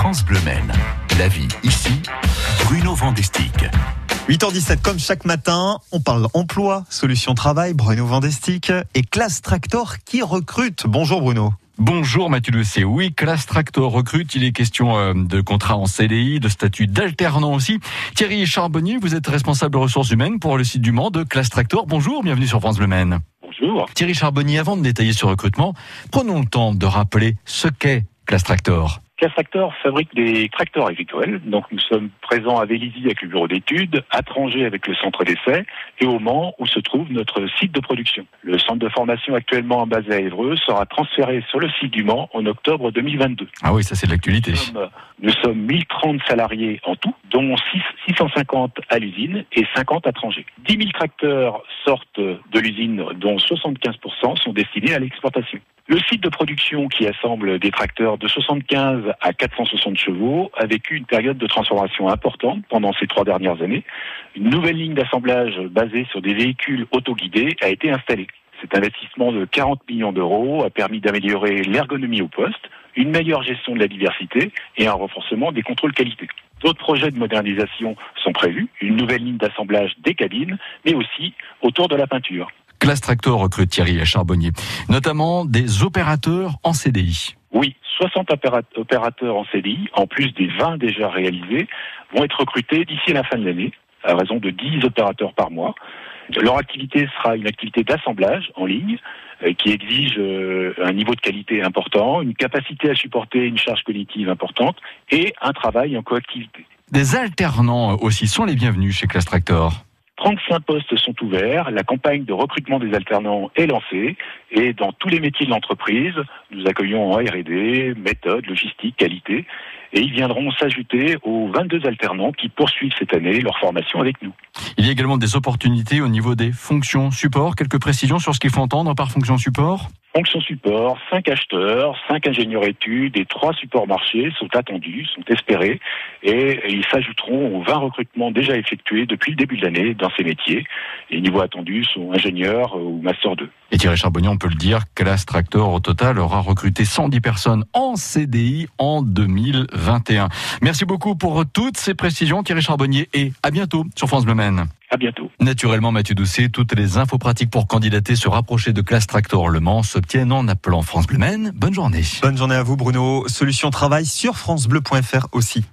France Bleu Maine. La vie ici, Bruno Vandestick. 8h17, comme chaque matin, on parle emploi, solution travail, Bruno Vandestick et Classe Tractor qui recrute. Bonjour Bruno. Bonjour Mathieu Doucet. Oui, Classe Tractor recrute. Il est question euh, de contrat en CDI, de statut d'alternant aussi. Thierry Charbonnier, vous êtes responsable ressources humaines pour le site du Mans de Classe Tractor. Bonjour, bienvenue sur France Bleu Maine. Bonjour. Thierry Charbonnier, avant de détailler ce recrutement, prenons le temps de rappeler ce qu'est Classe Tractor. Classe Tractor fabrique des tracteurs agricoles. Donc nous sommes présents à Vélizy avec le bureau d'études, à Trangé avec le centre d'essai et au Mans où se trouve notre site de production. Le centre de formation actuellement basé à Évreux sera transféré sur le site du Mans en octobre 2022. Ah oui, ça c'est de l'actualité. Nous sommes, nous sommes 1030 salariés en tout, dont 6, 650 à l'usine et 50 à Trangé. 10 000 tracteurs sortent de l'usine, dont 75% sont destinés à l'exportation. Le site de production qui assemble des tracteurs de 75 à 460 chevaux a vécu une période de transformation importante pendant ces trois dernières années. Une nouvelle ligne d'assemblage basée sur des véhicules autoguidés a été installée. Cet investissement de 40 millions d'euros a permis d'améliorer l'ergonomie au poste, une meilleure gestion de la diversité et un renforcement des contrôles qualité. D'autres projets de modernisation sont prévus, une nouvelle ligne d'assemblage des cabines, mais aussi autour de la peinture. Classe Tractor recrute Thierry Charbonnier, notamment des opérateurs en CDI. Oui, 60 opérateurs en CDI, en plus des 20 déjà réalisés, vont être recrutés d'ici la fin de l'année, à raison de 10 opérateurs par mois. Leur activité sera une activité d'assemblage en ligne euh, qui exige euh, un niveau de qualité important, une capacité à supporter une charge cognitive importante et un travail en coactivité. Des alternants aussi sont les bienvenus chez Classe Tractor. 35 postes sont ouverts, la campagne de recrutement des alternants est lancée et dans tous les métiers de l'entreprise, nous accueillons en R&D, méthode, logistique, qualité et ils viendront s'ajouter aux 22 alternants qui poursuivent cette année leur formation avec nous. Il y a également des opportunités au niveau des fonctions support. Quelques précisions sur ce qu'il faut entendre par fonction support? Fonction support, 5 acheteurs, 5 ingénieurs études et 3 supports marchés sont attendus, sont espérés et ils s'ajouteront aux 20 recrutements déjà effectués depuis le début de l'année dans ces métiers. Les niveaux attendus sont ingénieurs ou master 2. Et Thierry Charbonnier, on peut le dire, Classe Tractor au total aura recruté 110 personnes en CDI en 2021. Merci beaucoup pour toutes ces précisions Thierry Charbonnier et à bientôt sur France Bleu. À bientôt. Naturellement, Mathieu Doucet, toutes les infos pratiques pour candidater, se rapprocher de Classe Tractor Le Mans s'obtiennent en appelant France Bleu Maine. Bonne journée. Bonne journée à vous Bruno. Solution travail sur francebleu.fr aussi.